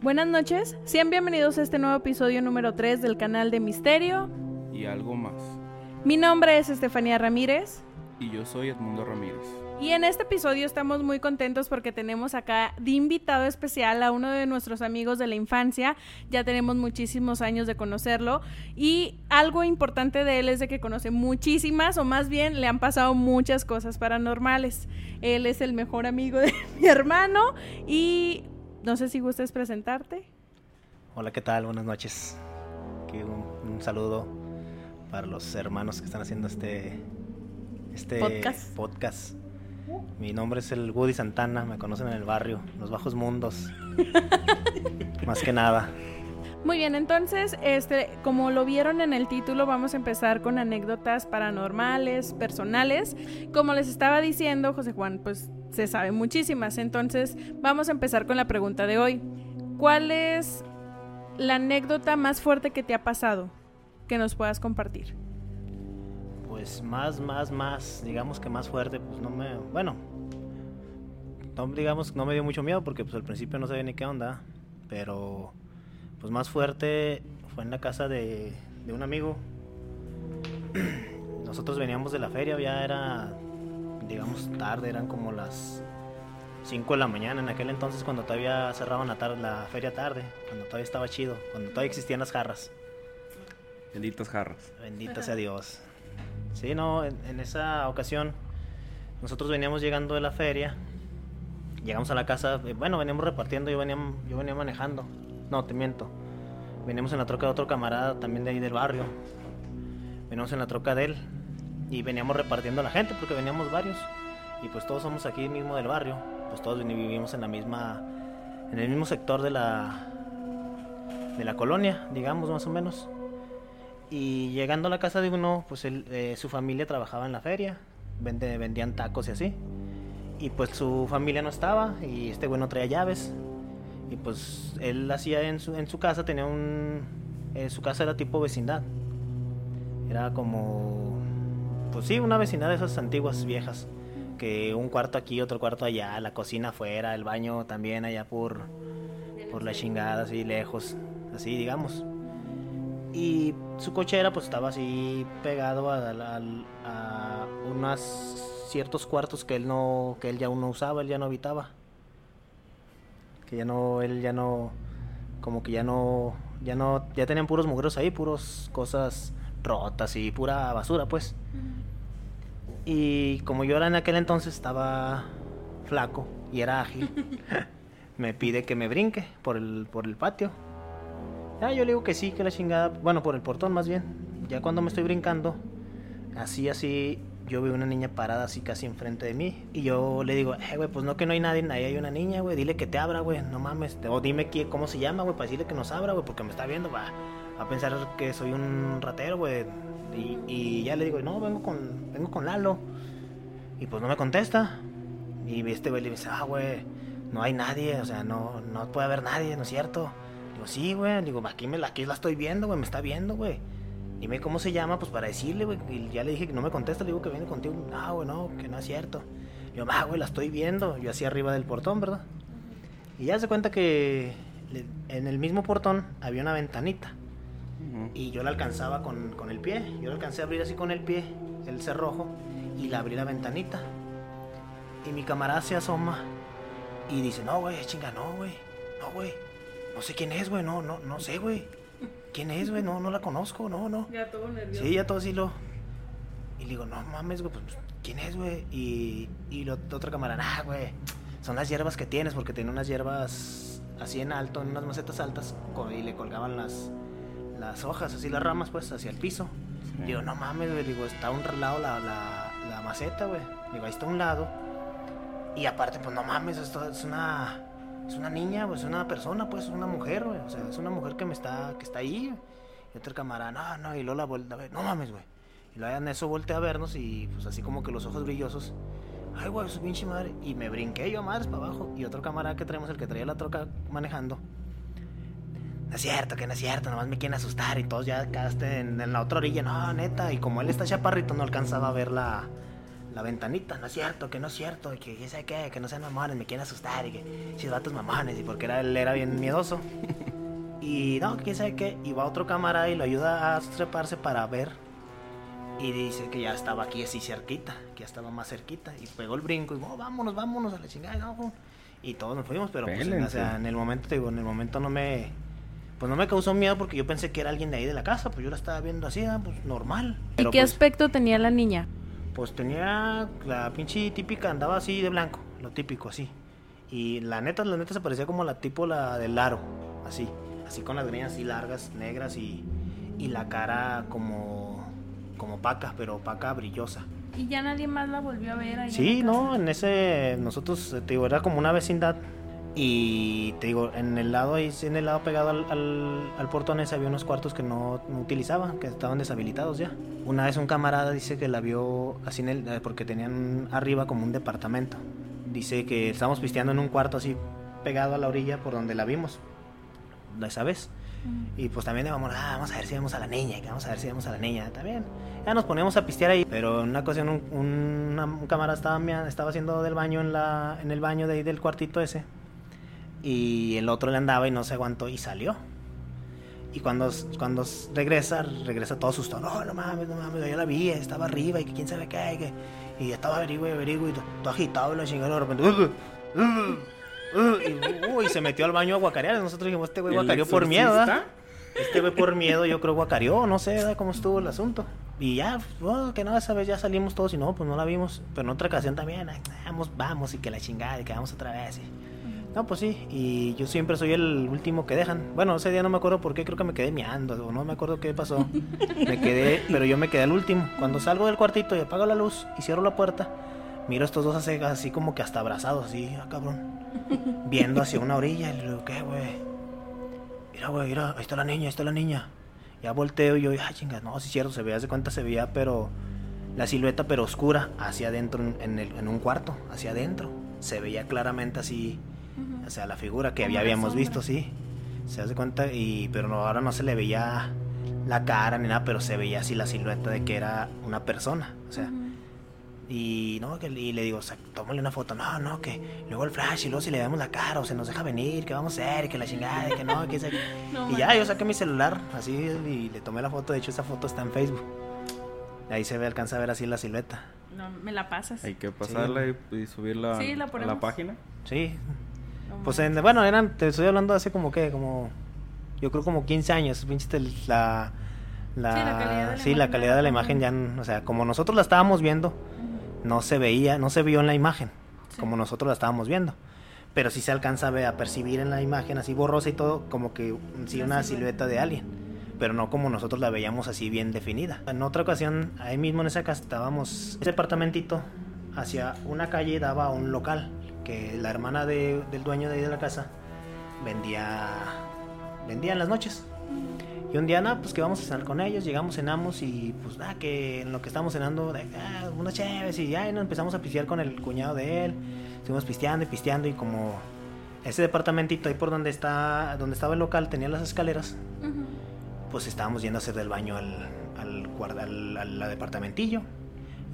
Buenas noches, sean bienvenidos a este nuevo episodio número 3 del canal de Misterio. Y algo más. Mi nombre es Estefanía Ramírez. Y yo soy Edmundo Ramírez. Y en este episodio estamos muy contentos porque tenemos acá de invitado especial a uno de nuestros amigos de la infancia. Ya tenemos muchísimos años de conocerlo. Y algo importante de él es de que conoce muchísimas, o más bien le han pasado muchas cosas paranormales. Él es el mejor amigo de mi hermano y no sé si gustes presentarte. Hola, ¿qué tal? Buenas noches. Aquí un, un saludo para los hermanos que están haciendo este, este Podcast. podcast. Mi nombre es el Woody Santana, me conocen en el barrio, los bajos mundos. Más que nada. Muy bien, entonces, este, como lo vieron en el título, vamos a empezar con anécdotas paranormales, personales. Como les estaba diciendo, José Juan, pues se sabe muchísimas. Entonces, vamos a empezar con la pregunta de hoy. ¿Cuál es la anécdota más fuerte que te ha pasado que nos puedas compartir? Pues más, más, más, digamos que más fuerte, pues no me, bueno, no, digamos no me dio mucho miedo porque pues al principio no sabía ni qué onda, pero pues más fuerte fue en la casa de, de un amigo. Nosotros veníamos de la feria, ya era, digamos, tarde, eran como las 5 de la mañana en aquel entonces cuando todavía cerraban la, tarde, la feria tarde, cuando todavía estaba chido, cuando todavía existían las jarras. Benditas jarras. Bendito sea Dios. Sí, no, en, en, esa ocasión nosotros veníamos llegando de la feria, llegamos a la casa, eh, bueno, veníamos repartiendo, yo venía, yo venía manejando, no, te miento, veníamos en la troca de otro camarada también de ahí del barrio, veníamos en la troca de él y veníamos repartiendo a la gente porque veníamos varios y pues todos somos aquí mismo del barrio, pues todos vivimos en la misma, en el mismo sector de la, de la colonia, digamos más o menos. Y llegando a la casa de uno, pues eh, su familia trabajaba en la feria, vende, vendían tacos y así. Y pues su familia no estaba y este güey no traía llaves. Y pues él hacía en su, en su casa, tenía un... Eh, su casa era tipo vecindad. Era como... Pues sí, una vecindad de esas antiguas viejas. Que un cuarto aquí, otro cuarto allá, la cocina afuera, el baño también allá por, por la chingada, así lejos. Así, digamos y su cochera pues estaba así pegado a, a, ciertos cuartos que él no que él ya no usaba él ya no habitaba que ya no él ya no como que ya no ya no ya tenían puros mugreros ahí puros cosas rotas y pura basura pues y como yo era en aquel entonces estaba flaco y era ágil me pide que me brinque por el por el patio Ah, yo le digo que sí, que la chingada. Bueno, por el portón más bien. Ya cuando me estoy brincando, así, así, yo veo una niña parada así casi enfrente de mí. Y yo le digo, eh, güey, pues no que no hay nadie, ahí hay una niña, güey. Dile que te abra, güey. No mames. O dime qué, cómo se llama, güey, para decirle que nos abra, güey, porque me está viendo, va a pensar que soy un ratero, güey. Y, ya le digo, no, vengo con, vengo con Lalo. Y pues no me contesta. Y este güey le dice, ah, güey, no hay nadie, o sea, no, no puede haber nadie, ¿no es cierto? Digo, sí, güey. Digo, aquí, me la, aquí la estoy viendo, güey. Me está viendo, güey. Dime cómo se llama, pues para decirle, güey. Y ya le dije que no me contesta. Le digo que viene contigo. No, güey, no, que no es cierto. Yo, ah, güey, la estoy viendo. Yo así arriba del portón, ¿verdad? Y ya se cuenta que en el mismo portón había una ventanita. -huh. Y yo la alcanzaba con, con, el pie. Yo la alcancé a abrir así con el pie, el cerrojo. Y la abrí la ventanita. Y mi camarada se asoma. Y dice, no, güey, chinga, no, güey. No, güey no sé quién es, güey, no, no, no sé, güey. ¿Quién es, güey? No, no la conozco, no, no. Ya todo nervioso. Sí, ya todo así lo. Y le digo, no mames, güey, pues, ¿quién es, güey? Y, y la otra camarada, ah, güey, son las hierbas que tienes, porque tenía unas hierbas así en alto, en unas macetas altas, y le colgaban las, las hojas, así las ramas, pues, hacia el piso. Sí. Digo, no mames, güey, digo, está a un lado la, la, la maceta, güey. Digo, ahí está a un lado. Y aparte, pues, no mames, esto es una es una niña, pues es una persona, pues es una mujer, güey. O sea, es una mujer que me está, que está ahí. Y otro camarada, no, no, y Lola vuelta a ver, no mames, güey. Y luego en eso volteé a vernos y pues así como que los ojos brillosos. Ay, güey, su pinche madre. Y me brinqué yo madres para abajo. Y otro camarada que traemos, el que traía la troca manejando. No es cierto, que no es cierto, nomás me quieren asustar. Y todos ya quedaste en, en la otra orilla. No, neta. Y como él está chaparrito, no alcanzaba a ver la, la ventanita, no es cierto, que no es cierto, y que quién sabe qué, que no sean mamones, me quieren asustar, y que si vatos mamones, y porque era, él era bien miedoso. Y no, quién sabe qué, y va otro camarada y lo ayuda a treparse para ver. Y dice que ya estaba aquí así cerquita, que ya estaba más cerquita, y pegó el brinco, y oh, vámonos, vámonos a la chingada, no, y todos nos fuimos, pero pues, o sea, en el momento, te digo, en el momento no me, pues no me causó miedo porque yo pensé que era alguien de ahí de la casa, pues yo la estaba viendo así, ah, pues normal. ¿Y qué pues, aspecto tenía la niña? pues tenía la pinche típica, andaba así de blanco, lo típico, así. Y la neta, la neta se parecía como la tipo la del aro, así. Así con las greñas así largas, negras y, y la cara como, como paca, pero paca brillosa. ¿Y ya nadie más la volvió a ver ahí? Sí, no, en ese, nosotros, te digo, era como una vecindad. Y te digo, en el lado en el lado pegado al, al, al portón ese había unos cuartos que no, no utilizaban, que estaban deshabilitados ya. Una vez un camarada dice que la vio así en el, eh, porque tenían arriba como un departamento. Dice que estábamos pisteando en un cuarto así pegado a la orilla por donde la vimos. Esa vez. Y pues también vamos, ah, vamos a ver si vemos a la niña, que vamos a ver si vemos a la niña, también. Ya nos ponemos a pistear ahí, pero en una ocasión un, un, un camarada estaba, estaba haciendo del baño en, la, en el baño de ahí del cuartito ese. Y el otro le andaba y no se aguantó y salió. Y cuando, cuando regresa, regresa todo asustado. No, no mames, no mames, yo la vi, estaba arriba y que quién sabe qué. Y, que, y estaba averigüe, averigüe, y todo, agitado y la chingada. De repente, "Ugh, ugh, ugh", y, uy, se metió al baño a guacarear. Y Nosotros dijimos, este güey ¿El guacareó por miedo. Este güey por miedo, yo creo guacareó, no sé ¿verdad? cómo estuvo el asunto. Y ya, oh, que no, esa vez ya salimos todos y no, pues no la vimos. Pero en otra ocasión también, vamos, vamos y que la chingada y que vamos otra vez. y- No, pues sí, y yo siempre soy el último que dejan. Bueno, ese día no me acuerdo por qué, creo que me quedé meando, o no me acuerdo qué pasó. Me quedé, pero yo me quedé al último. Cuando salgo del cuartito y apago la luz y cierro la puerta, miro a estos dos así, así como que hasta abrazados, así, ah, cabrón. Viendo hacia una orilla y le digo, ¿qué, güey? Mira, güey, mira, ahí está la niña, ahí está la niña. Ya volteo y yo, ay, chinga, no, sí, cierto, se veía, de cuenta se veía, pero la silueta, pero oscura, hacia adentro, en, en el- en un cuarto, hacia adentro. Se veía claramente así, o sea, la figura que ya habíamos sombra. visto, sí. Se hace cuenta, y, pero no, ahora no se le veía la cara ni nada, pero se veía así la silueta de que era una persona, o sea. Y no, que, y le digo, o sea, tómale una foto. No, no, que luego el flash y luego si le vemos la cara o se nos deja venir, que vamos a hacer, que la chingada, que no, que se... No y ya, yo saqué mi celular así y le tomé la foto. De hecho, esa foto está en Facebook. Ahí se ve, alcanza a ver así la silueta. No, me la pasas. Hay que pasarla y, y subirla Sí, la a la página. Sí. Pues en- bueno, eran, te estoy hablando hace como que, como, yo creo como 15 años. Pinche la, la, Sí, la calidad de la sí, la imagen calidad de la imagen ya, o sea, como nosotros la estábamos viendo, no se veía, no se vio en la imagen, Sí. como nosotros la estábamos viendo. Pero sí se alcanza a, a percibir en la imagen, así borrosa y todo, como que sí La una silueta. silueta de alguien. Pero no como nosotros la veíamos así bien definida. En otra ocasión, ahí mismo en esa casa estábamos, ese departamentito, hacia una calle daba a un local, que la hermana de- del dueño de ahí de la casa vendía, vendía en las noches. Y un día, nada, pues que vamos a cenar con ellos, llegamos, cenamos y pues nada, que en lo que estábamos cenando, ah, unas chéves y ya y nos empezamos a pistear con el cuñado de él. Estuvimos pisteando y pisteando y como ese departamentito ahí por donde está, donde estaba el local tenía las escaleras, pues estábamos yendo a hacer del baño al, al, al, al- al departamentillo.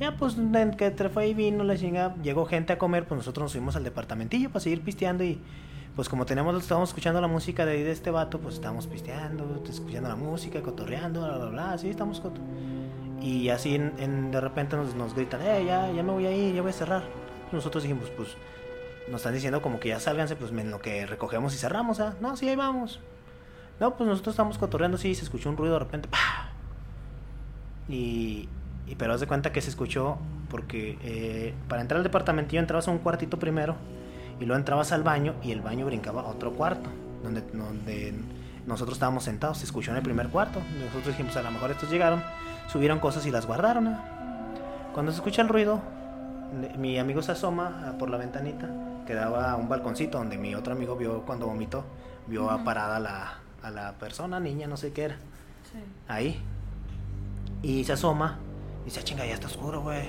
Ya pues que fue y vino la chingada, llegó gente a comer, pues nosotros nos fuimos al departamentillo para seguir pisteando y pues como tenemos, estábamos escuchando la música de, de este vato, pues estábamos pisteando, escuchando la música, cotorreando, bla, bla, bla, así estamos Y así en- de repente nos, nos gritan, eh, ya, ya me voy a ir, ya voy a cerrar. Nosotros dijimos, pues, nos están diciendo como que ya sálganse, pues en lo que recogemos y cerramos, ¿ah? No, sí, ahí vamos. No, pues nosotros estamos cotorreando, sí, se escuchó un ruido de repente, ¡pah! Y, y pero haz de cuenta que se escuchó porque eh, para entrar al departamentillo entrabas a un cuartito primero y luego entrabas al baño y el baño brincaba a otro cuarto donde, donde nosotros estábamos sentados, se escuchó en el primer cuarto. Nosotros dijimos, a lo mejor estos llegaron, subieron cosas y las guardaron. ¿ah? Cuando se escucha el ruido, mi amigo se asoma ah, por la ventanita que daba a un balconcito donde mi otro amigo vio cuando vomitó, vio a parada a la, a la persona, niña, no sé qué era Sí. ahí. Y se asoma. Y dice, "Ah, chinga, ya está oscuro, güey.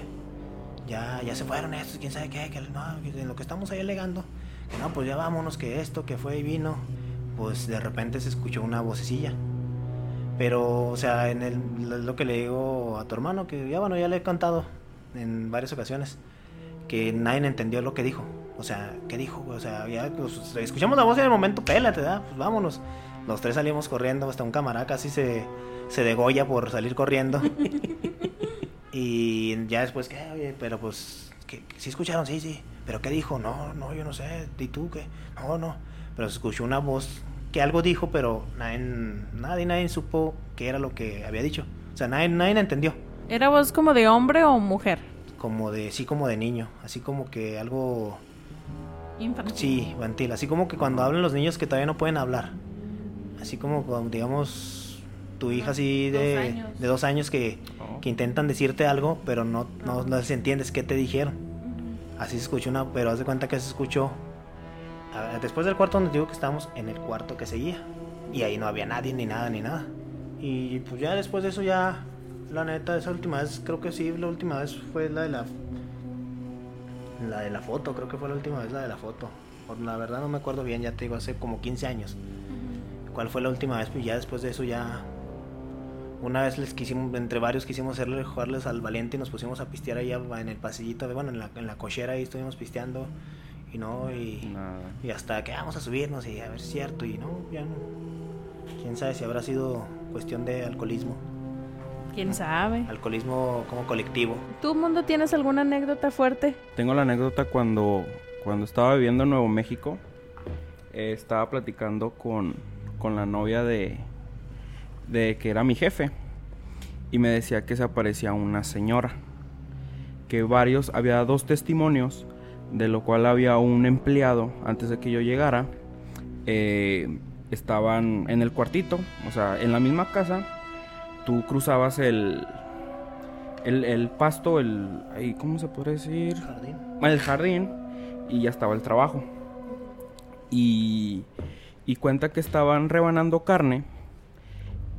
Ya, ya se fueron estos, quién sabe qué. Que, en lo que estamos ahí alegando. Que no, pues ya vámonos, que esto, que fue y vino. Pues de repente se escuchó una vocecilla. Pero, o sea, en el, lo- que le digo a tu hermano, que ya bueno, ya le he contado. en varias ocasiones que nadie entendió lo que dijo. O sea, ¿qué dijo? O sea, ya pues, escuchamos la voz en el momento, pélate, ¿verdad? Pues vámonos. Los tres salimos corriendo, hasta un camarada casi se, se degolla por salir corriendo. y ya después, ¿qué? Oye, pero pues, ¿qué, ¿sí escucharon? Sí, sí. ¿Pero qué dijo? No, no, yo no sé. ¿Y tú qué? No, no. Pero se escuchó una voz que algo dijo, pero nadie, nadie, nadie supo qué era lo que había dicho. O sea, nadie, nadie entendió. ¿Era voz como de hombre o mujer? Como de, sí, como de niño. Así como que algo... Infantil. Sí, infantil. Así como que cuando hablan los niños que todavía no pueden hablar. Así como, cuando, digamos, tu hija así Dos de, años. de dos años que, Oh. que intentan decirte algo, pero no, no, no les entiendes qué te dijeron. Así se escuchó una, pero haz de cuenta que se escuchó ah, después del cuarto donde digo que estábamos en el cuarto que seguía. Y ahí no había nadie, ni nada, ni nada. Y pues ya después de eso ya, la neta, esa última vez, creo que sí, la última vez fue la de la... La de la foto, creo que fue la última vez la de la foto. Por la verdad no me acuerdo bien, ya te digo, hace como 15 años. ¿Cuál fue la última vez? Pues ya después de eso ya... Una vez les quisimos, entre varios quisimos hacerle jugarles al valiente y nos pusimos a pistear ahí en el pasillito, bueno, en la, en la cochera ahí estuvimos pisteando y no, y, Nada. y hasta que vamos a subirnos y a ver cierto y no, ya no. Quién sabe si habrá sido cuestión de alcoholismo, ¿Quién sabe? alcoholismo como colectivo. ¿Tú, Mundo, tienes alguna anécdota fuerte? Tengo la anécdota cuando, cuando estaba viviendo en Nuevo México. eh, estaba platicando con, con la novia de, de que era mi jefe. Y me decía que se aparecía una señora. Que varios, había dos testimonios. De lo cual había un empleado antes de que yo llegara. eh, estaban en el cuartito, o sea, en la misma casa. Tú cruzabas el, el, el pasto, el, ¿cómo se puede decir? Jardín. el jardín y ya estaba el trabajo. Y, y cuenta que estaban rebanando carne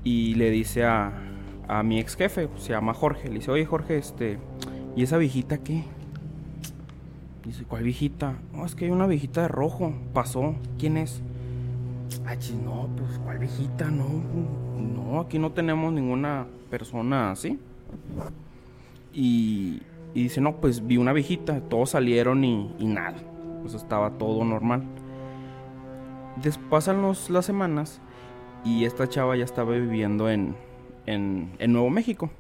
y le dice a, a mi ex jefe, se llama Jorge, le dice, oye Jorge, este, ¿y esa viejita qué? Dice, ¿cuál viejita? No, es que hay una viejita de rojo, pasó, ¿quién es? Ah, chis, no, pues, ¿cuál viejita? No, no, aquí no tenemos ninguna persona así. Y, dice, no, pues vi una viejita, todos salieron y, nada. Pues estaba todo normal. Des, pasan los, las semanas y esta chava ya estaba viviendo en, en, Nuevo México.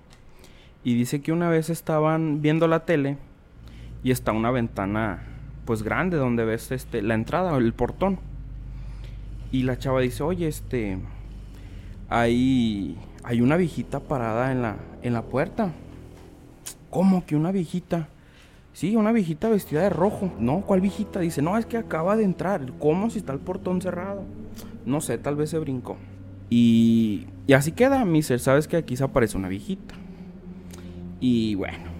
Y dice que una vez estaban viendo la tele y está una ventana pues grande donde ves este, la entrada, el portón. Y la chava dice, oye, este, hay, hay una viejita parada en la, en la puerta. ¿Cómo que una viejita? Sí, una viejita vestida de rojo. No, ¿cuál viejita? Dice, no, es que acaba de entrar. ¿Cómo si está el portón cerrado? No sé, tal vez se brincó. Y, y así queda, mister. Sabes que aquí se aparece una viejita. Y bueno,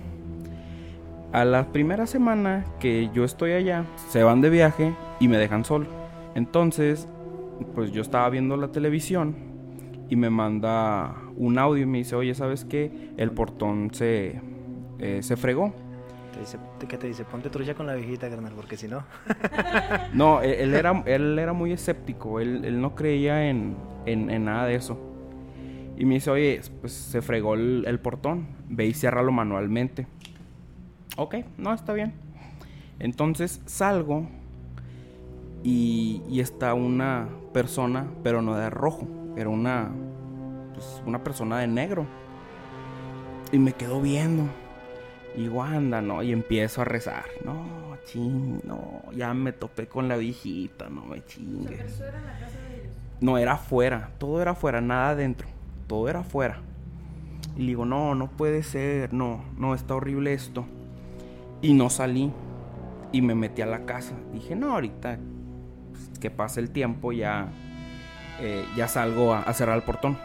a la primera semana que yo estoy allá, se van de viaje y me dejan solo. Entonces, pues yo estaba viendo la televisión y me manda un audio y me dice, oye, ¿sabes qué? El portón se, eh, se fregó. Te dice, ¿Qué te dice? Ponte trucha con la viejita, carnal, porque si no... No, él, él era, él era muy escéptico, él, él no creía en, en, en nada de eso. Y me dice, oye, pues se fregó el, el portón, ve y ciérralo manualmente. Ok, no, está bien. Entonces salgo y, y está una persona, pero no de rojo, era una, pues, una persona de negro. Y me quedo viendo. Y digo, anda, no, y empiezo a rezar. No, ching, no, ya me topé con la viejita, no me chingues. No, era afuera, todo era afuera, nada adentro, todo era afuera. Y le digo, no, no puede ser, no, no, está horrible esto. Y no salí. Y me metí a la casa. Dije, no, ahorita pues, que pase el tiempo ya, eh, ya salgo a, a cerrar el portón.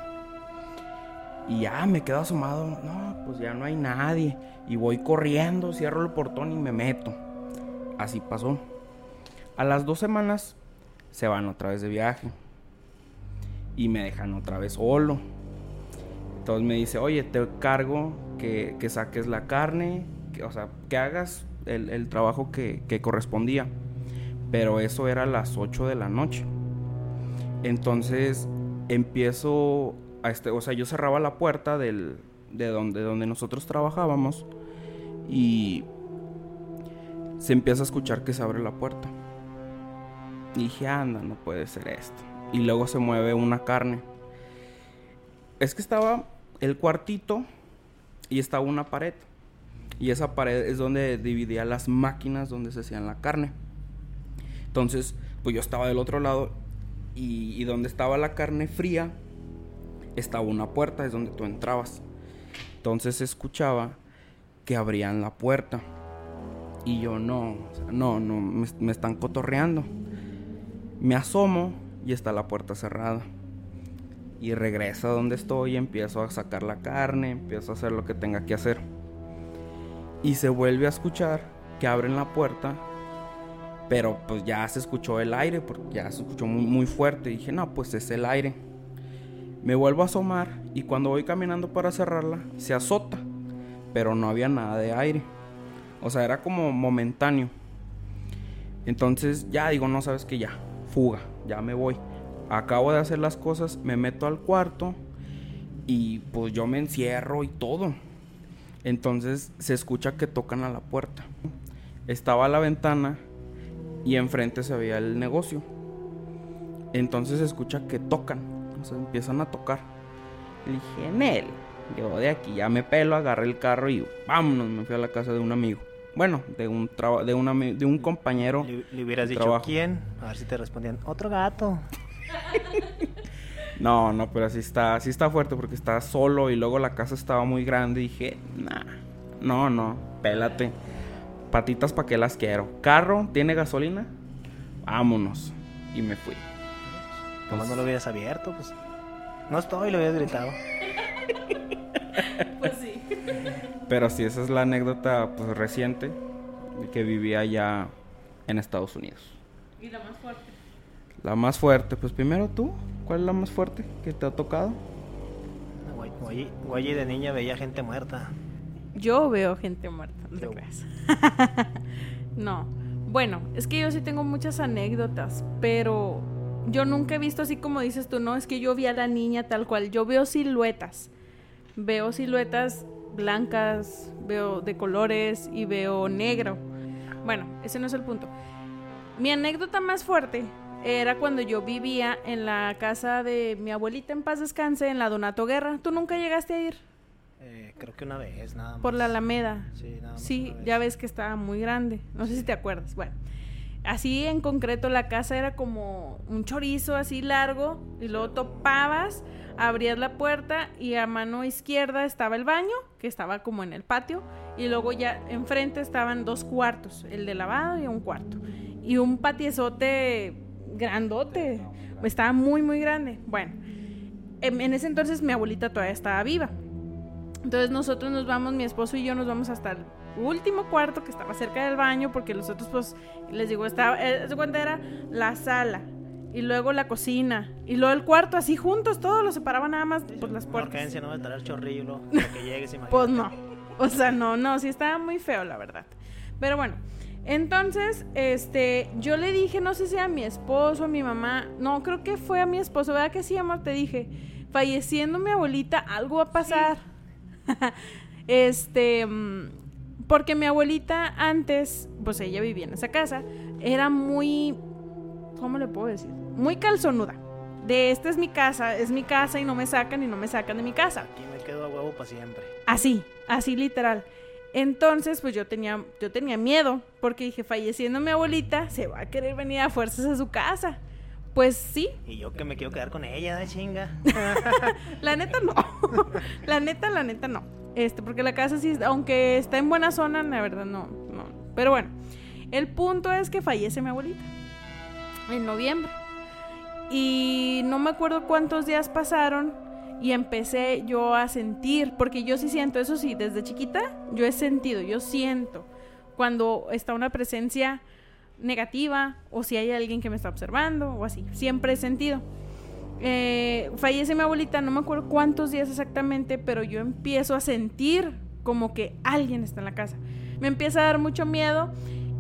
Y ya me quedo asomado. No, pues ya no hay nadie. Y voy corriendo, cierro el portón y me meto. Así pasó. A las dos semanas se van otra vez de viaje. Y me dejan otra vez solo. Entonces me dice, oye, te cargo que, que saques la carne. Que, o sea, que hagas el, el trabajo que, que correspondía. Pero eso era a las 8 de la noche. Entonces empiezo a este, o sea, yo cerraba la puerta del, de donde, donde nosotros trabajábamos y se empieza a escuchar que se abre la puerta. Y dije, anda, no puede ser esto. Y luego se mueve una carne. Es que estaba el cuartito y estaba una pared. Y esa pared es donde dividía las máquinas donde se hacían la carne. Entonces, pues yo estaba del otro lado y, y donde estaba la carne fría estaba una puerta, es donde tú entrabas. Entonces escuchaba que abrían la puerta. Y yo no, no, no, me, están cotorreando. Me asomo y está la puerta cerrada. Y regreso a donde estoy, empiezo a sacar la carne, empiezo a hacer lo que tenga que hacer. Y se vuelve a escuchar que abren la puerta, pero pues ya se escuchó el aire, porque ya se escuchó muy, muy fuerte. Y dije, no, pues es el aire. Me vuelvo a asomar y cuando voy caminando para cerrarla, se azota, pero no había nada de aire. O sea, era como momentáneo. Entonces ya digo, no sabes que ya, fuga, ya me voy. Acabo de hacer las cosas, me meto al cuarto y pues yo me encierro y todo. Entonces se escucha que tocan a la puerta. Estaba la ventana y enfrente se veía el negocio. Entonces se escucha que tocan, o sea, empiezan a tocar. Le dije, en él, yo de aquí ya me pelo, agarré el carro y vámonos, me fui a la casa de un amigo. Bueno, de un de, una, de un compañero. Le, hubieras dicho quién, a ver si te respondían, otro gato. no, no, pero así está, así está fuerte porque estaba solo y luego la casa estaba muy grande y dije, nah, no, no, pélate. Patitas para que las quiero. Carro, ¿tiene gasolina? Vámonos. Y me fui. No lo hubieras abierto, pues. No estoy, lo hubieras gritado. pues sí. Pero sí, esa es la anécdota pues, reciente que vivía allá en Estados Unidos. ¿Y la más fuerte? La más fuerte, pues primero tú, ¿cuál es la más fuerte que te ha tocado? Guay, de niña veía gente muerta. Yo veo gente muerta, no te creas. no. Bueno, es que yo sí tengo muchas anécdotas, pero yo nunca he visto así como dices tú, no, es que yo vi a la niña tal cual, yo veo siluetas. Veo siluetas blancas, veo de colores y veo negro. Bueno, ese no es el punto. Mi anécdota más fuerte era cuando yo vivía en la casa de mi abuelita en paz descanse, en la Donato Guerra. ¿Tú nunca llegaste a ir? Eh, creo que una vez, nada más. Por la Alameda. Sí, nada más Sí, ya ves que estaba muy grande. No sé si te acuerdas. Bueno, así en concreto la casa era como un chorizo así largo y luego topabas abrías la puerta y a mano izquierda estaba el baño, que estaba como en el patio, y luego ya enfrente estaban dos cuartos, el de lavado y un cuarto. Y un patiezote grandote, estaba muy, muy grande. Bueno, en ese entonces mi abuelita todavía estaba viva. Entonces nosotros nos vamos, mi esposo y yo nos vamos hasta el último cuarto que estaba cerca del baño, porque los otros, pues, les digo, estaba, eh, cuenta era la sala, y luego la cocina y luego el cuarto así juntos todos los separaban nada más por las puertas. no va a chorrillo que llegues Pues no. O sea, no, no, sí estaba muy feo la verdad. Pero bueno, entonces, este, yo le dije, no sé si a mi esposo, a mi mamá, no, creo que fue a mi esposo, ¿verdad que sí, amor? Te dije, falleciendo mi abuelita, algo va a pasar. este, mm, porque mi abuelita antes, pues ella vivía en esa casa, era muy, ¿cómo le puedo decir? muy calzonuda. De esta es mi casa, es mi casa y no me sacan y no me sacan de mi casa. Aquí me quedo a huevo para siempre. Así, así literal. Entonces, pues yo tenía, yo tenía miedo, porque dije, falleciendo mi abuelita, se va a querer venir a fuerzas a su casa. Pues sí. Y yo que me quiero quedar con ella, de chinga. la neta no. la neta, la neta no. Este, porque la casa sí, aunque está en buena zona, la verdad no, no. Pero bueno, el punto es que fallece mi abuelita. En noviembre. Y no me acuerdo cuántos días pasaron y empecé yo a sentir, porque yo sí siento, eso sí, desde chiquita yo he sentido, yo siento cuando está una presencia negativa o si hay alguien que me está observando o así, siempre he sentido. Eh, fallece mi abuelita, no me acuerdo cuántos días exactamente, pero yo empiezo a sentir como que alguien está en la casa. Me empieza a dar mucho miedo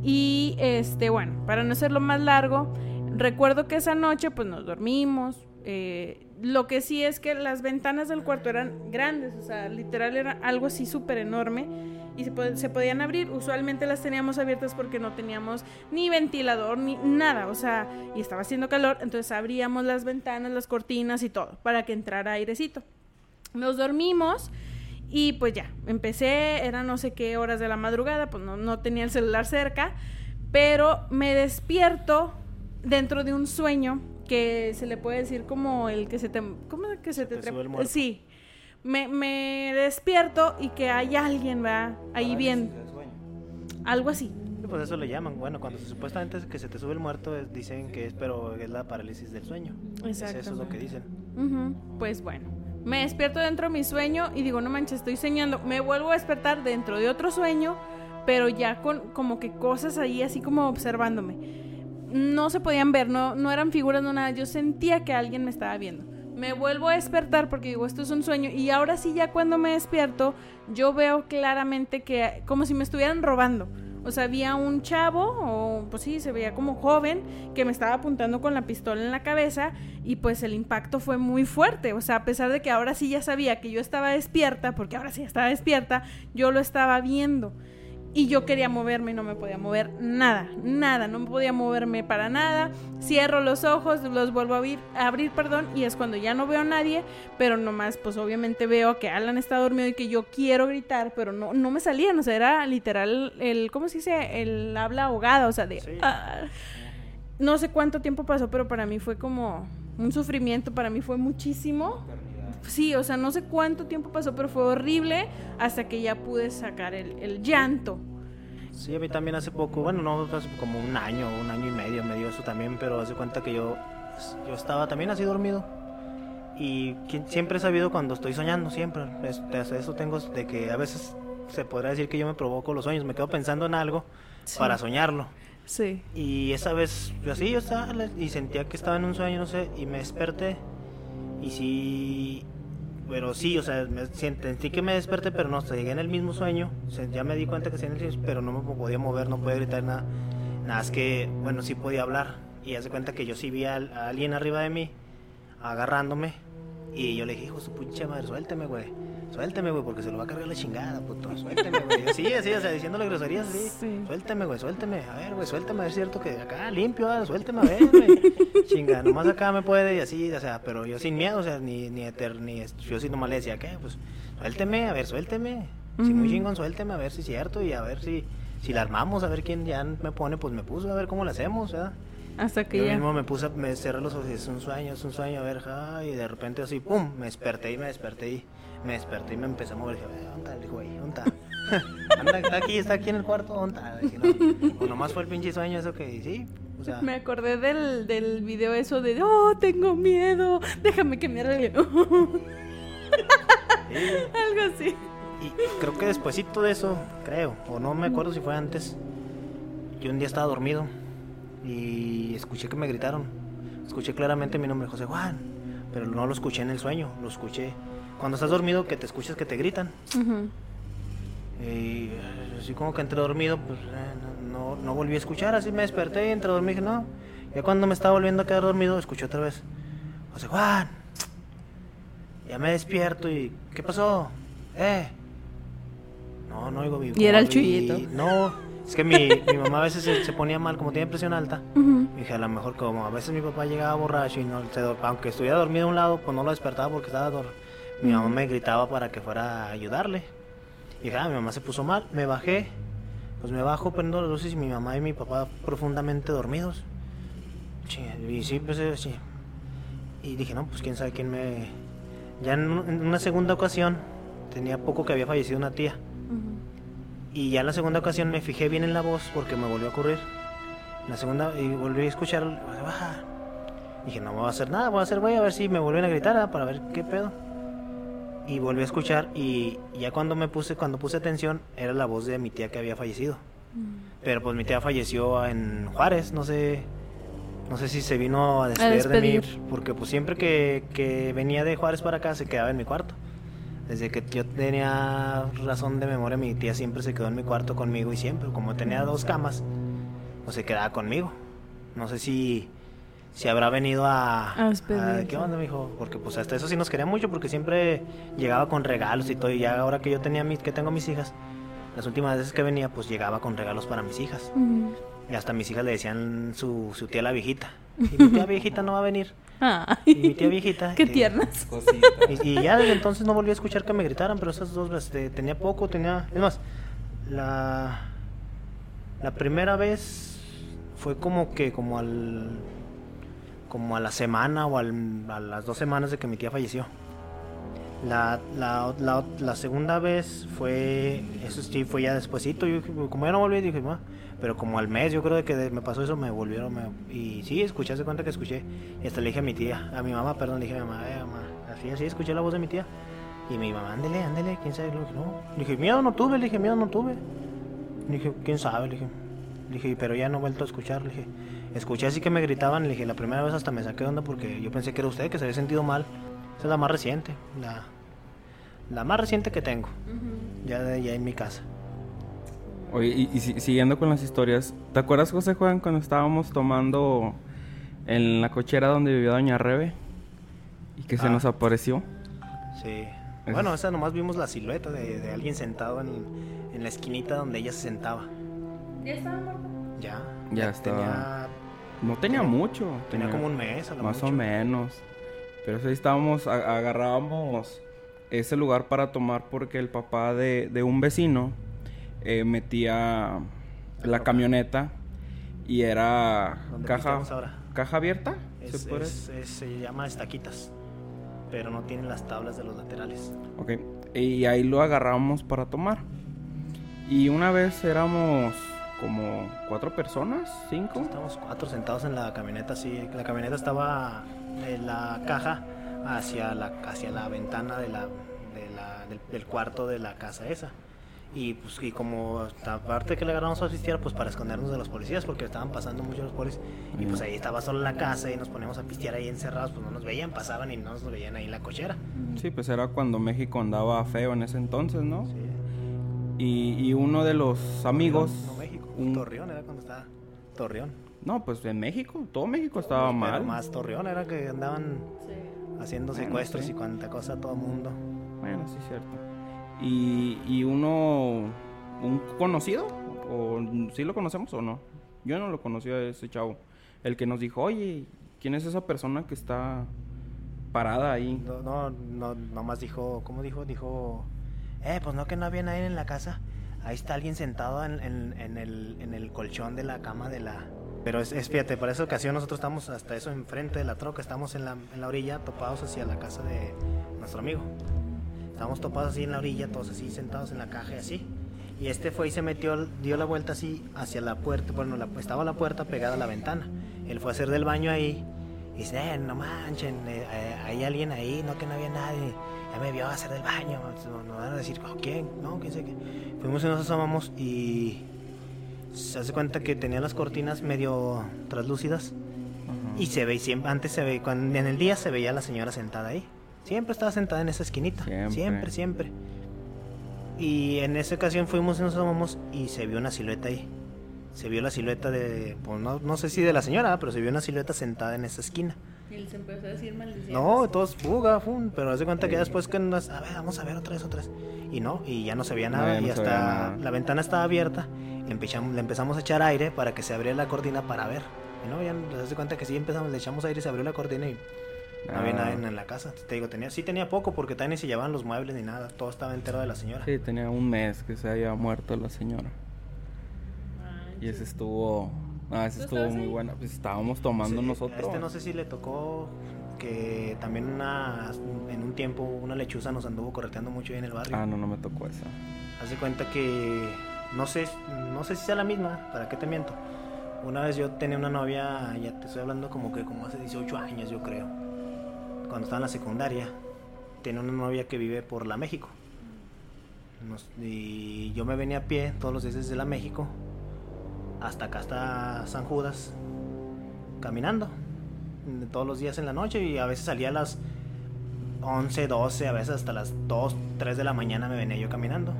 y este, bueno, para no hacerlo más largo, Recuerdo que esa noche pues nos dormimos, Eh, lo que sí es que las ventanas del cuarto eran grandes, o sea, literal era algo así súper enorme y se, podían abrir. Usualmente las teníamos abiertas porque no teníamos ni ventilador ni nada, o sea, y estaba haciendo calor, entonces abríamos las ventanas, las cortinas y todo para que entrara airecito. Nos dormimos y pues ya, empecé, eran no sé qué horas de la madrugada, pues no tenía el celular cerca, pero me despierto dentro de un sueño que se le puede decir como el que se te... ¿Cómo es que se, te, Sí. Me, me, despierto y que hay alguien, ¿verdad? Ahí bien. Algo así. pues eso le llaman. Bueno, cuando supuestamente es que se te sube el muerto, dicen que es, pero es la parálisis del sueño. Exacto. Eso es lo que dicen. Pues bueno. Me despierto dentro de mi sueño y digo, no manches, estoy soñando. Me vuelvo a despertar dentro de otro sueño, pero ya con como que cosas ahí así como observándome no se podían ver, no, no eran figuras, no nada. Yo sentía que alguien me estaba viendo. Me vuelvo a despertar porque digo, esto es un sueño. Y ahora sí, ya cuando me despierto, yo veo claramente que como si me estuvieran robando. O sea, había un chavo, o pues sí, se veía como joven, que me estaba apuntando con la pistola en la cabeza y pues el impacto fue muy fuerte. O sea, a pesar de que ahora sí ya sabía que yo estaba despierta, porque ahora sí estaba despierta, yo lo estaba viendo. Y yo quería moverme y no me podía mover nada, nada, no me podía moverme para nada. Cierro los ojos, los vuelvo a abrir, abrir, perdón, y es cuando ya no veo a nadie, pero nomás, pues obviamente veo que Alan está dormido y que yo quiero gritar, pero no, no me salía, no sé, era literal el, ¿cómo se dice? El habla ahogada, o sea, de... Ah. no sé cuánto tiempo pasó, pero para mí fue como un sufrimiento, para mí fue muchísimo sí, o sea, no sé cuánto tiempo pasó, pero fue horrible hasta que ya pude sacar el, llanto. Sí, a mí también hace poco, bueno, no, hace como un año, un año y medio me dio eso también, pero hace cuenta que yo, yo estaba también así dormido. Y siempre he sabido cuando estoy soñando, siempre. eso tengo de que a veces se podrá decir que yo me provoco los sueños, me quedo pensando en algo para soñarlo. Sí. Y esa vez, yo así, yo estaba y sentía que estaba en un sueño, no sé, y me desperté. Y sí, pero sí, o sea, me, sentí que me desperté, pero no, llegué en el mismo sueño. ya me di cuenta que estaba en el pero no me podía mover, no podía gritar nada. Nada, es que, bueno, sí podía hablar. Y hace cuenta que yo sí vi a, alguien arriba de mí, agarrándome. Y yo le dije, hijo su pinche madre, suélteme, güey. Suélteme, güey, porque se lo va a cargar la chingada, puto. Suélteme, güey. Sí, así, o sea, diciéndole groserías así. Sí. Suélteme, güey, suélteme. A ver, güey, suélteme. Es cierto que acá limpio, ah, suélteme, a ver, güey. Chinga, nomás acá me puede y así, o sea, pero yo sin miedo, o sea, ni, ni, eter, ni yo sí nomás le decía, ¿qué? Pues suélteme, a ver, suélteme. Si muy chingón, suélteme, a ver si es cierto y a ver si, si la armamos, a ver quién ya me pone, pues me puso, a ver cómo la hacemos, ¿verdad? Hasta que yo ya. mismo me puse, me cerré los ojos, es un sueño, es un sueño, a ver, ja, y de repente así, pum, me desperté y me desperté y me desperté y me empecé a mover. Dije, ¿dónde está el güey? ¿Dónde? Anda, está aquí, está aquí en el cuarto, ¿dónde no. O nomás fue el pinche sueño eso que sí. O sea, me acordé del, del video eso de, oh, tengo miedo, déjame que me arregle. Algo así. Y creo que despuésito de eso, creo, o no me acuerdo si fue antes, yo un día estaba dormido y escuché que me gritaron. Escuché claramente mi nombre, José Juan, pero no lo escuché en el sueño, lo escuché cuando estás dormido que te escuchas que te gritan. Y así como que entre dormido, pues eh, no, no, volví a escuchar, así me desperté y entre dormido dije, no. Ya cuando me estaba volviendo a quedar dormido, escuché otra vez, José Juan. Ya me despierto y, ¿qué pasó? Eh. No, no oigo mi Y era el chuyito. No, es que mi, mi mamá a veces se, ponía mal, como tiene presión alta. Dije, a lo mejor como a veces mi papá llegaba borracho y no se, aunque estuviera dormido a un lado, pues no lo despertaba porque estaba dormido mi mamá me gritaba para que fuera a ayudarle. Y dije, ah, mi mamá se puso mal, me bajé, pues me bajo, prendo las luces y mi mamá y mi papá profundamente dormidos. Y sí, pues eh, sí. Y dije, no, pues quién sabe quién me... Ya en, una segunda ocasión, tenía poco que había fallecido una tía. Y ya la segunda ocasión me fijé bien en la voz porque me volvió a ocurrir. La segunda, y volví a escuchar, baja. Dije, no me va a hacer nada, voy a hacer, voy a ver si me vuelven a gritar ah, para ver qué pedo y volví a escuchar y ya cuando me puse cuando puse atención era la voz de mi tía que había fallecido mm. pero pues mi tía falleció en Juárez no sé no sé si se vino a despedir, de mí porque pues siempre que, que, venía de Juárez para acá se quedaba en mi cuarto desde que yo tenía razón de memoria mi tía siempre se quedó en mi cuarto conmigo y siempre como tenía dos camas pues se quedaba conmigo no sé si si habrá venido a, A. ¿Qué onda, mijo? Porque pues hasta eso sí nos quería mucho porque siempre llegaba con regalos y todo. Y ya ahora que yo tenía mis, que tengo mis hijas, las últimas veces que venía, pues llegaba con regalos para mis hijas. Y hasta mis hijas le decían su, su tía la viejita. Y mi tía viejita no va a venir. Ay, Y mi tía viejita. Qué eh, tiernas. y, y ya desde entonces no volví a escuchar que me gritaran, pero esas dos veces eh, tenía poco, tenía... Es más, la, la primera vez fue como que como al... como a la semana o al- a las dos semanas de que mi tía falleció. La, la, la, segunda vez fue, eso sí, fue ya despuesito, yo, como ya no volví, dije, "Ma", pero como al mes, yo creo que me pasó eso, me volvieron, y sí, escuché, hace cuenta que escuché, y hasta le dije a mi tía, a mi mamá, perdón, le dije a mi mamá, "Eh, mamá", así, así, escuché la voz de mi tía, y mi mamá, ándele, ándele, quién sabe, le dije, no, le dije, miedo no tuve, le dije, miedo no tuve, le dije, quién sabe, le dije, dije, pero ya no he vuelto a escuchar, le dije, escuché así que me gritaban, le dije, la primera vez hasta me saqué onda porque yo pensé que era usted, que se había sentido mal, esa es la más reciente, la, la más reciente que tengo, ya, de- ya en mi casa. Oye, y, y si- siguiendo con las historias, ¿te acuerdas, José Juan, cuando estábamos tomando en la cochera donde vivía Doña Rebe? Y que se Ah. nos apareció. Sí. Eso Bueno, es- esa nomás vimos la silueta de, de alguien sentado en, en la esquinita donde ella se sentaba. ¿Ya estaba muerta? Ya. Ya estaba. Tenía, No tenía mucho. tenía como un mes a lo Más mucho. o menos. Pero sí estábamos, agarrábamos ese lugar para tomar porque el papá de, de un vecino eh, metía la camioneta y era ¿Dónde caja, caja abierta. ¿se Es- puede es- es- se llama estaquitas. Pero no tiene las tablas de los laterales. Ok. Y ahí lo agarramos para tomar. Y una vez éramos como cuatro personas, cinco. Estábamos cuatro sentados en la camioneta, sí. La camioneta estaba la caja hacia la, hacia la ventana de la, de la- del, del cuarto de la casa esa. Y pues y como aparte que le agarramos a pistear, pues para escondernos de los policías, porque estaban pasando mucho los policías. Y pues ahí estaba solo la casa y nos poníamos a pistear ahí encerrados, pues no nos veían, pasaban y no nos veían ahí en la cochera. Sí, pues era cuando México andaba feo en ese entonces, ¿no? Sí. Y, y uno de los amigos. No, México, un- Torreón era cuando estaba. Torreón. No, pues en México, todo México estaba Pero mal. más Torreón era que andaban haciendo Bueno, secuestros sí. y cuanta cosa a todo mundo. Bueno, sí, cierto. Y, y uno, un conocido, o sí lo conocemos o no. Yo no lo conocía a ese chavo. El que nos dijo, oye, ¿quién es esa persona que está parada ahí? No, no, no, nomás dijo, ¿cómo dijo? Dijo, eh, pues no que no había nadie en la casa. Ahí está alguien sentado en, en- en el, en el colchón de la cama de la... Pero es, es, fíjate, para esa ocasión nosotros estamos hasta eso enfrente de la troca, estamos en la, en la orilla, topados hacia la casa de nuestro amigo. Estábamos topados así en la orilla, todos así sentados en la caja y así. Y este fue y se metió, dio la vuelta así hacia la puerta, bueno, la- estaba la puerta pegada a la ventana. Él fue a hacer del baño ahí y dice, eh, no manchen, eh, eh, hay alguien ahí, no que no había nadie. Ya me vio hacer del baño. Nos, nos van a decir, "Oh, ¿quién? No, quién sé qué. Fuimos y nos asomamos y se hace cuenta que tenía las cortinas medio translúcidas y se ve, siempre, antes se ve, cuando, en el día se veía la señora sentada ahí. Siempre estaba sentada en esa esquinita. Siempre. Siempre, siempre. Y en esa ocasión fuimos y nos asomamos y se vio una silueta ahí. Se vio la silueta de, pues no, no sé si de la señora, pero se vio una silueta sentada en esa esquina. Y se empezó a decir maldiciones. No, todos fuga, fum, pero hace cuenta que ya después que nos, a ver, vamos a ver otra vez, otra vez. Y no, y ya no se veía No, nada ya no y hasta nada. la ventana estaba abierta, le empezamos, le empezamos a echar aire para que se abriera la cortina para ver. Y no, ya se hace cuenta que sí empezamos, le echamos aire, se abrió la cortina y no había Ah. nada en, en la casa. Te digo, tenía, sí tenía poco porque también ni se llevaban los muebles ni nada, todo estaba entero de la señora. Sí, tenía un mes que se había muerto la señora. Y ese estuvo... Ah, ese ¿Tú estuvo muy ahí? bueno. Pues estábamos tomando Sí, nosotros. a Este no sé si le tocó que también una, en un tiempo una lechuza nos anduvo correteando mucho ahí en el barrio. Ah, no, no me tocó esa. Hace cuenta que no sé, no sé si sea la misma, ¿para qué te miento? Una vez yo tenía una novia, ya te estoy hablando como que como hace 18 años yo creo. Cuando estaba en la secundaria, tenía una novia que vive por la México. Nos- y yo me venía a pie todos los días desde la México hasta acá hasta San Judas caminando todos los días en la noche y a veces salía a las 11, 12, a veces hasta las 2, 3 de la mañana me venía yo caminando.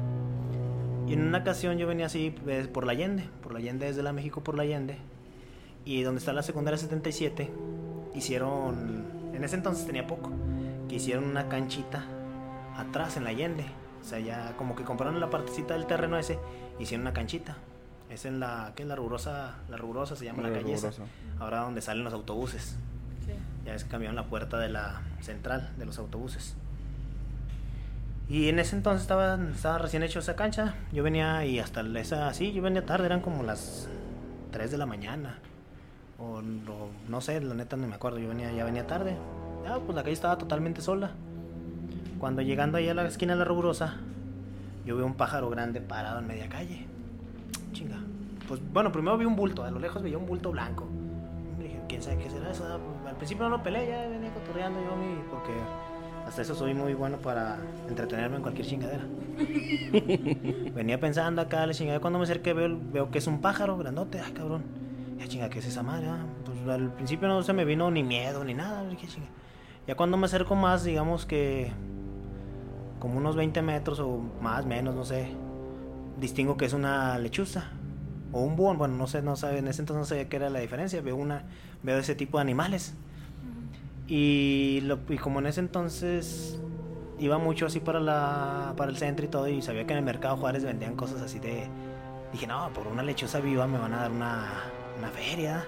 Y en una ocasión yo venía así pues, por la Allende, por la Allende desde la México por la Allende. Y donde está la secundaria 77, hicieron, en ese entonces tenía poco, que hicieron una canchita atrás en la Allende. O sea, ya como que compraron la partecita del terreno ese, hicieron una canchita. Es en la, ¿qué es la rigurosa? La se llama la, La calle esa. Ahora donde salen los autobuses. Ya ves que cambiaron la puerta de la central de los autobuses. Y en ese entonces estaba, estaba recién hecho esa cancha. Yo venía y hasta esa, sí, yo venía tarde, eran como las 3 de la mañana. O, o no sé, la neta no me acuerdo, yo venía, ya venía tarde. Ah, pues la calle estaba totalmente sola. Cuando llegando ahí a la esquina de la rigurosa, yo veo un pájaro grande parado en media calle. Chinga. Pues bueno, primero vi un bulto, a lo lejos veía un bulto blanco. Dije, ¿quién sabe qué será eso? Al principio no lo peleé, ya venía cotorreando yo mi, porque hasta eso soy muy bueno para entretenerme en cualquier chingadera. venía pensando acá, la chingadera, cuando me acerqué veo, veo que es un pájaro grandote, ay cabrón. Ya chinga, ¿qué es esa madre? ah? Pues al principio no se me vino ni miedo ni nada, dije, chinga. Ya cuando me acerco más, digamos que como unos 20 metros o más, menos, no sé, distingo que es una lechuza o un búho, bueno, no sé, no sabe, en ese entonces no sabía qué era la diferencia, veo una, veo ese tipo de animales. Y, lo- y como en ese entonces iba mucho así para la para el centro y todo y sabía que en el mercado Juárez vendían cosas así de dije, "No, por una lechuza viva me van a dar una una feria."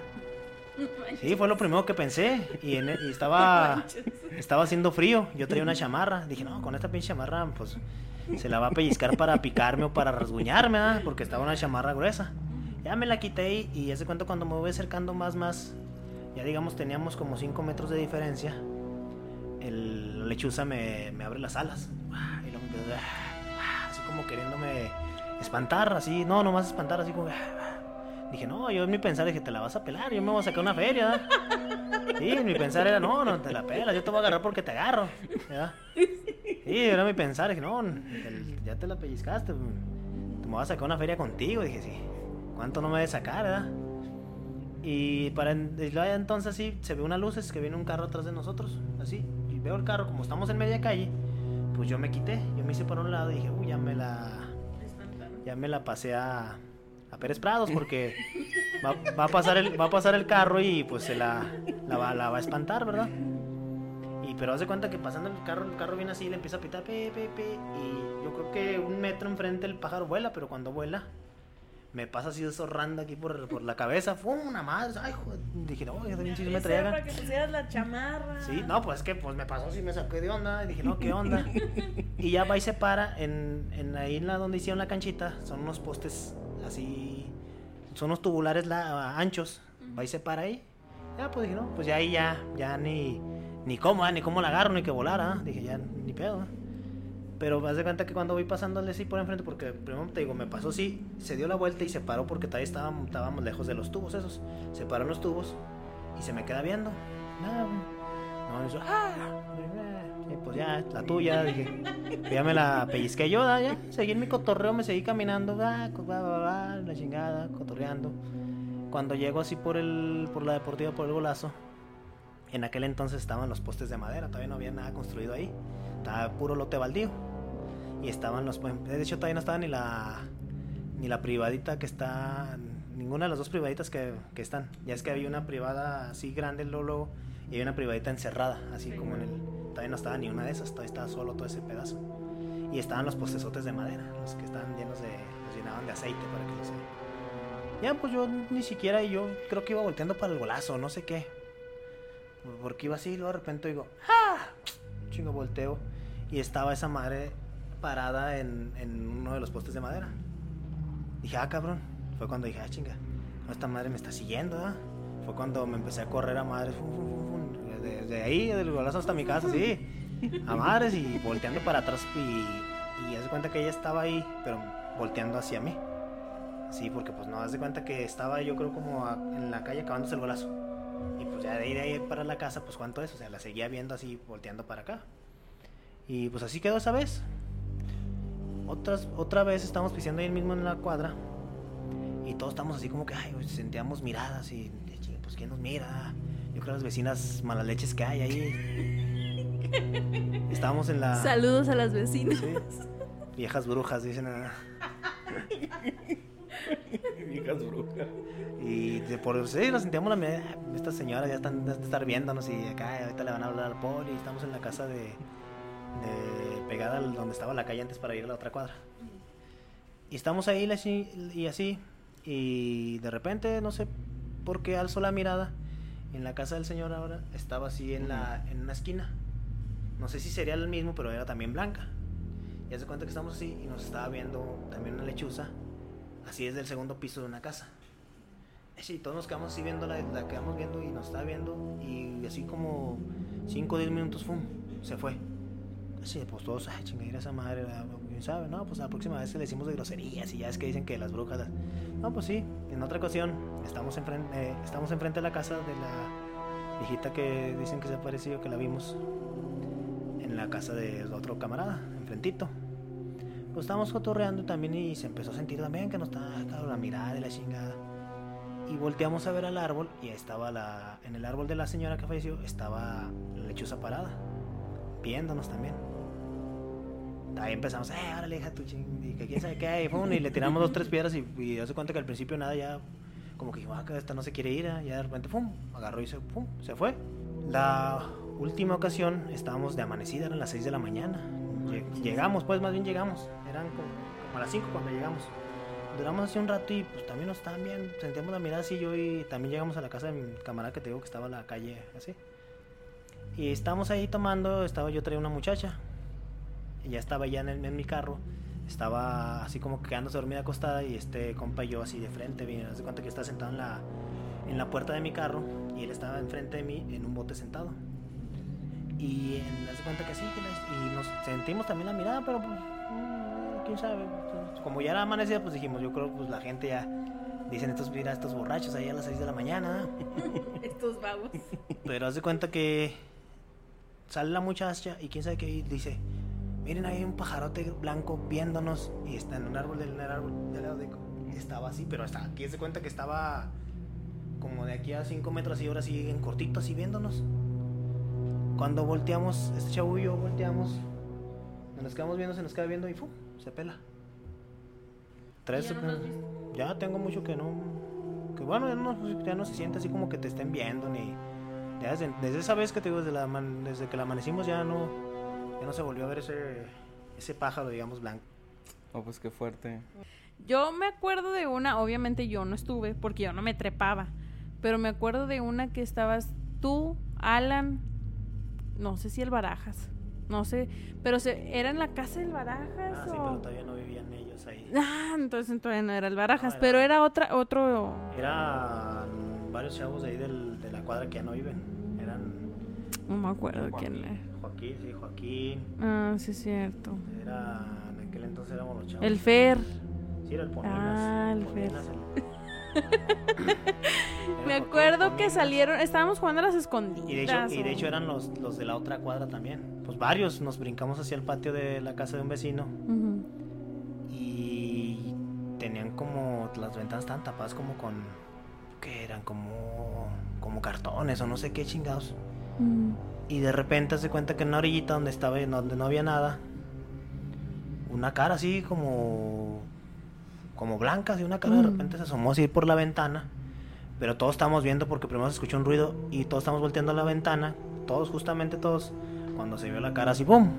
Sí, fue lo primero que pensé. Y, en- y estaba estaba haciendo frío, yo traía una chamarra, dije, "No, con esta pinche chamarra pues se la va a pellizcar para picarme o para rasguñarme, ¿ah? porque estaba una chamarra gruesa." Ya me la quité y, y ese cuento cuando me voy acercando más más ya digamos teníamos como 5 metros de diferencia. El la lechuza me, abre las alas. Ah, Y luego me empezó a- así como queriéndome espantar, así, no, nomás espantar, así como. ah. Dije, no, yo en mi pensar dije, te la vas a pelar, yo me voy a sacar una feria. ¿verdad?". Sí, mi pensar era, no, no te la pelas, yo te voy a agarrar porque te agarro. ¿verdad? Sí, era mi pensar, dije, no, ya te la pellizcaste, te me voy a sacar una feria contigo. Dije, sí, ¿cuánto no me debe sacar, verdad? Y para y entonces sí, se ve una luz, es que viene un carro atrás de nosotros, así. Y veo el carro, como estamos en media calle, pues yo me quité, yo me hice por un lado y dije, uy, ya me la, ya me la pasé a, a Pérez Prados porque va, va a pasar el, va a pasar el carro y pues se la, la va a espantar, ¿verdad? Y pero hace cuenta que pasando el carro, el carro viene así, le empieza a pitar, pe, pe, pe, y yo creo que un metro enfrente el pájaro vuela, pero cuando vuela, me pasa así zorrando aquí por, por la cabeza, fue una madre, ay, joder. dije, no, yo también me traía. para que pusieras la chamarra. Sí, no, pues es que pues me pasó así, me saqué de onda, y dije, no, ¿qué onda? y ya va y se para, en, en la donde hicieron la canchita, son unos postes así, son unos tubulares la, anchos, va y se para ahí. Ya, pues dije, no, pues ya ahí ya, ya ni, ni cómo, ah, ni cómo la agarro, ni que volara, ah. dije, ya, ni pedo. ah. Pero haz de cuenta que cuando voy pasándole así por enfrente, porque primero te digo, me pasó así, se dio la vuelta y se paró porque todavía estábamos, lejos de los tubos esos. Se paró los tubos y se me queda viendo. No, eso, ah, y pues ya, la tuya, dije. Ya me la pellizqué yo, ¿da? ya. Seguí en mi cotorreo, me seguí caminando, va, va, va, la chingada, cotorreando. Cuando llego así por el, por la deportiva, por el golazo, en aquel entonces estaban los postes de madera, todavía no había nada construido ahí. Estaba puro lote baldío. Y estaban los, de hecho todavía no estaba ni la, ni la privadita que está, ninguna de las dos privaditas que, que están. Ya es que había una privada así grande luego, y había una privadita encerrada, así como en el, todavía no estaba ni una de esas, todavía estaba solo todo ese pedazo. Y estaban los postezotes de madera, los que estaban llenos de, los llenaban de aceite para que no se... Ya, pues yo ni siquiera, yo creo que iba volteando para el golazo, no sé qué. Porque iba así y luego de repente digo, ¡ah! Chingo, volteo. Y estaba esa madre parada en, en uno de los postes de madera. Dije, ah, cabrón. Fue cuando dije, ah, chinga. no, esta madre me está siguiendo, ¿ah? Fue cuando me empecé a correr a madres. fum, fum, fum, fum, Desde ahí, del golazo hasta mi casa, sí. A madres y volteando para atrás. Y, de cuenta que ella estaba ahí, pero volteando hacia mí. Sí, porque pues no, haz de cuenta que estaba yo creo como a- en la calle acabándose el golazo. Y pues ya de de ahí para la casa, pues cuánto es, o sea, la seguía viendo así, volteando para acá. Y pues así quedó esa vez. Otras, otra vez estamos pisando ahí mismo en la cuadra. Y todos estamos así como que, ay, pues, sentíamos miradas y, pues ¿quién nos mira? Yo creo las vecinas malas leches que hay ahí. Estábamos en la... Saludos a las vecinas. Sí. Viejas brujas, dicen. Viejas brujas. Y de por sí nos sentíamos la mirada, "Ah, estas señoras ya están de estar viéndonos y acá ahorita le van a hablar al poli, estamos en la casa de, de pegada al donde estaba la calle antes para ir a la otra cuadra. Y estamos ahí y así y de repente no sé por qué alzo la mirada en la casa del señor ahora estaba así en la en una esquina. No sé si sería el mismo, pero era también blanca. Y hace cuenta que estamos así y nos estaba viendo también una lechuza, así desde el segundo piso de una casa. Sí, todos nos quedamos así viendo, la, la quedamos viendo y nos estaba viendo y así como 5 o 10 minutos, ¡fum! Se fue. Así, pues todos, ay, chingadera esa madre, quién sabe, no, pues la próxima vez le decimos de groserías y ya es que dicen que las brujas, no, pues sí, en otra ocasión estamos enfrente, eh, estamos enfrente de la casa de la viejita que dicen que se apareció, que la vimos en la casa de otro camarada, enfrentito. Pues estábamos cotorreando también y se empezó a sentir también que nos estaba la mirada de la chingada. Y volteamos a ver al árbol y ahí estaba la. En el árbol de la señora que falleció estaba la lechuza parada, viéndonos también. Ahí empezamos, eh, órale, hija, tu ching, que quién sabe qué, y, y le tiramos dos, tres piedras y, y hace cuenta que al principio nada, ya como que, ah, que esta no se quiere ir, ah, ya de repente, pum, agarró y se, pum, se fue. La última ocasión estábamos de amanecida, eran las 6 de la mañana. Lle- Llegamos, pues más bien llegamos, eran como, como a las 5 cuando llegamos. Duramos así un rato y pues también nos estaban bien, sentimos la mirada así yo y también llegamos a la casa de mi camarada que te digo que estaba en la calle así. Y estábamos ahí tomando, estaba yo traía una muchacha. Y ya estaba ya en, el- en mi carro. Estaba así como quedándose dormida acostada y este compa y yo así de frente, haz de cuenta que estaba sentado en la, en la puerta de mi carro y él estaba enfrente de mí en un bote sentado. Y de cuenta que sí, y nos sentimos también la mirada, pero pues, quién sabe. pues, Como ya era amanecida, pues dijimos, yo creo pues la gente ya dicen estos, mira, estos borrachos ahí a las 6 de la mañana. Estos vagos. Pero haz de cuenta que sale la muchacha y quién sabe qué y dice, miren ahí hay un pajarote blanco viéndonos y está en un árbol del, árbol del lado de estaba así, pero hasta aquí se cuenta que estaba como de aquí a 5 metros y ahora sí en cortito así viéndonos. Cuando volteamos, este chavo y yo volteamos, nos quedamos viendo, se nos queda viendo y ¡fum! Se pela. Tres, ¿Y ya no ya tengo mucho que no, que bueno, ya no, ya no se siente así como que te estén viendo ni, ya desde, desde esa vez que te digo, desde, la, desde que la amanecimos ya no, ya no se volvió a ver ese, ese pájaro, digamos, blanco. Oh, pues qué fuerte. Yo me acuerdo de una, obviamente yo no estuve porque yo no me trepaba, pero me acuerdo de una que estabas tú, Alan, no sé si el Barajas, no sé, pero se, era en la casa del Barajas Ah, sí, o... pero todavía no vivían ellos ahí. Ah, entonces todavía no era el Barajas, No, era- pero era otra, otro... Eran varios chavos de ahí del- de la cuadra que ya no viven. Eran No me acuerdo quién era. Joaquín, sí, Joaquín. Ah, sí es cierto. Era, en aquel entonces éramos los chavos. El Fer. Sí, era el Poninas. Ah, el Poninas, el- Me acuerdo que salieron, estábamos jugando a las escondidas. Y de hecho, y de o- hecho eran los, los de la otra cuadra también. Pues varios nos brincamos hacia el patio de la casa de un vecino y tenían como las ventanas estaban tapadas como con que eran como como cartones o no sé qué chingados. Y de repente se cuenta que en una orillita donde estaba donde no había nada una cara así como como blanca, así una cara de Mm. repente se asomó así por la ventana. Pero todos estábamos viendo porque primero se escuchó un ruido y todos estamos volteando a la ventana, todos justamente todos, cuando se vio la cara así, ¡pum!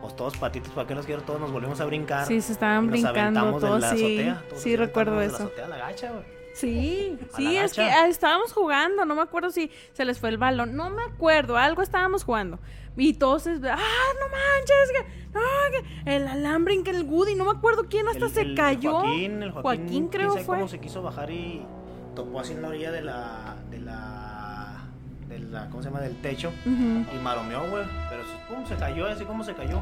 Pues todos patitos, ¿para qué los quiero? Todos nos volvimos a brincar. Sí, se estaban y nos brincando aventamos de todos, la sí. azotea, todos Sí, recuerdo eso. La azotea la gacha, güey. Sí, sí, es que ah, estábamos jugando, no me acuerdo si se les fue el balón, no me acuerdo, algo estábamos jugando. Y todos, es- ah, no manches, que, no, que el alambre en que el Woody, no me acuerdo quién hasta El- se el cayó. Joaquín, el Joaquín, Joaquín creo fue. cómo se quiso bajar y topó así en la orilla de la, de la, de la, ¿cómo se llama? Del techo. Y maromeó, güey. Pero pum, se cayó, así como se cayó.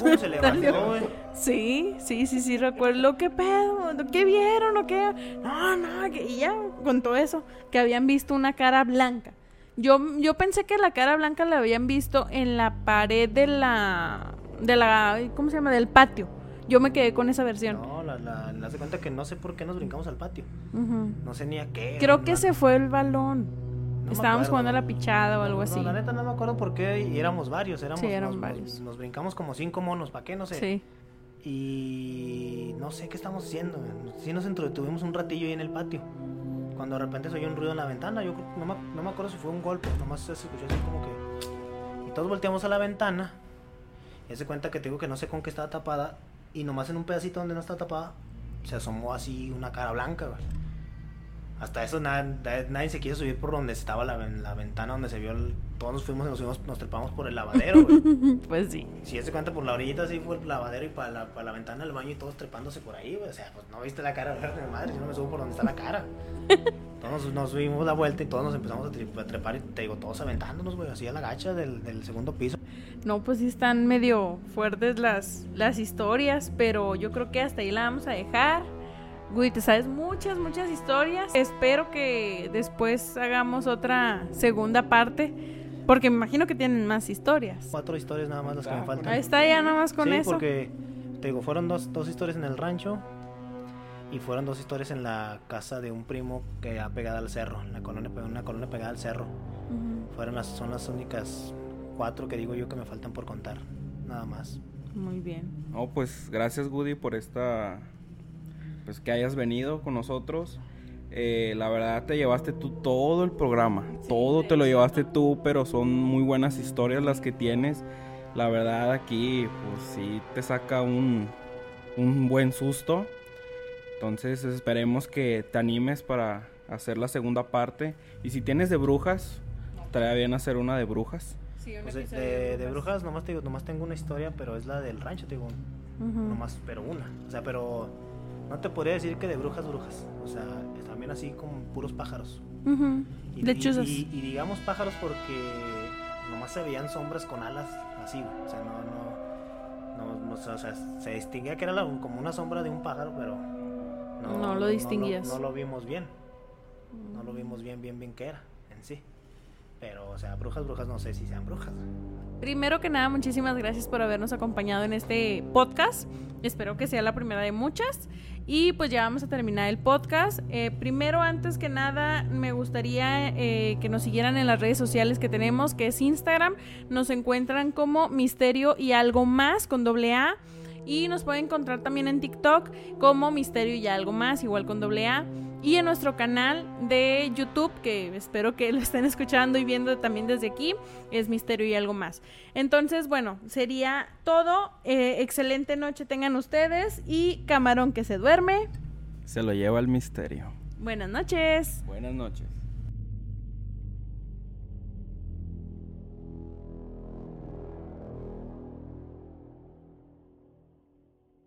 Pum, se levantó, güey. Sí, sí, sí, sí, recuerdo. ¿Qué pedo? ¿Qué vieron o qué? No, no, que y ya contó eso, que habían visto una cara blanca. Yo, yo pensé que la cara blanca la habían visto en la pared de la, de la, ¿cómo se llama? Del patio. Yo me quedé con esa versión. No, la, la, la hace cuenta que no sé por qué nos brincamos al patio. No sé ni a qué. Creo que se fue el balón. No Estábamos jugando a la pichada o algo No, así. No, la neta no me acuerdo por qué. Y éramos varios. Éramos, Sí, eran nos, varios. Nos, nos brincamos como cinco monos. ¿Para qué? No sé. Sí. Y no sé qué estamos haciendo. Sí nos entretuvimos un ratillo ahí en el patio. Cuando de repente se oyó un ruido en la ventana, yo creo- no me, no me acuerdo si fue un golpe, nomás se escuchó así como que... Y todos volteamos a la ventana, y se cuenta que te digo que no sé con qué estaba tapada, y nomás en un pedacito donde no está tapada, se asomó así una cara blanca, güey. Hasta eso na- na- nadie se quiso subir por donde estaba la, la ventana donde se vio el... Todos nos fuimos y nos, fuimos, nos trepamos por el lavadero, güey. Pues sí. Si se cuenta por la orillita así fue el lavadero y para la, para la ventana del baño y todos trepándose por ahí, güey. O sea, pues no viste la cara verde de madre, yo no me subo por donde está la cara. Todos nos, nos subimos la vuelta y todos nos empezamos a, a trepar y te digo, todos aventándonos, güey, así a la gacha del, del segundo piso. No, pues sí están medio fuertes las, las historias, pero yo creo que hasta ahí la vamos a dejar. Güey, te sabes muchas, muchas historias. Espero que después hagamos otra segunda parte, porque me imagino que tienen más historias. Cuatro historias nada más las que me Ah, faltan. Ahí está ya nada más con sí, eso. porque te digo, fueron dos, dos historias en el rancho y fueron dos historias en la casa de un primo que ha pegado al cerro, en la colonia, una colonia pegada al cerro. Ujú, Fueron las, son las únicas cuatro que digo yo que me faltan por contar, nada más. Muy bien. No, pues gracias Woody por esta, pues que hayas venido con nosotros. Eh, la verdad te llevaste tú todo el programa, todo te lo llevaste tú, pero son muy buenas historias las que tienes. La verdad aquí, pues sí te saca un, un buen susto. Entonces esperemos que te animes para hacer la segunda parte. Y si tienes de brujas, estaría bien hacer una de brujas. Pues de, de- de brujas nomás te digo, nomás tengo una historia, pero es la del rancho, te digo, Ujú. nomás, pero una. O sea, pero no te podría decir que de brujas, brujas. O sea, también así como puros pájaros. Y, Lechuzas. y- y- y digamos pájaros porque nomás se veían sombras con alas así. O sea, no, no, no, no, o sea, se distinguía que era la- como una sombra de un pájaro, pero No lo distinguías. No, lo vimos bien. No lo vimos bien, bien, bien que era en sí. Pero, o sea, brujas, brujas, no sé si sean brujas. Primero que nada, muchísimas gracias por habernos acompañado en este podcast. Espero que sea la primera de muchas. Y pues ya vamos a terminar el podcast. Eh, primero, antes que nada, me gustaría eh, que nos siguieran en las redes sociales que tenemos, que es Instagram. Nos encuentran como Misterio y algo más con doble A. Y nos pueden encontrar también en TikTok como Misterio y algo más, igual con doble A. Y en nuestro canal de YouTube, que espero que lo estén escuchando y viendo también desde aquí, es Misterio y algo más. Entonces, bueno, sería todo. Eh, excelente noche tengan ustedes y camarón que se duerme. Se lo lleva el misterio. Buenas noches. Buenas noches.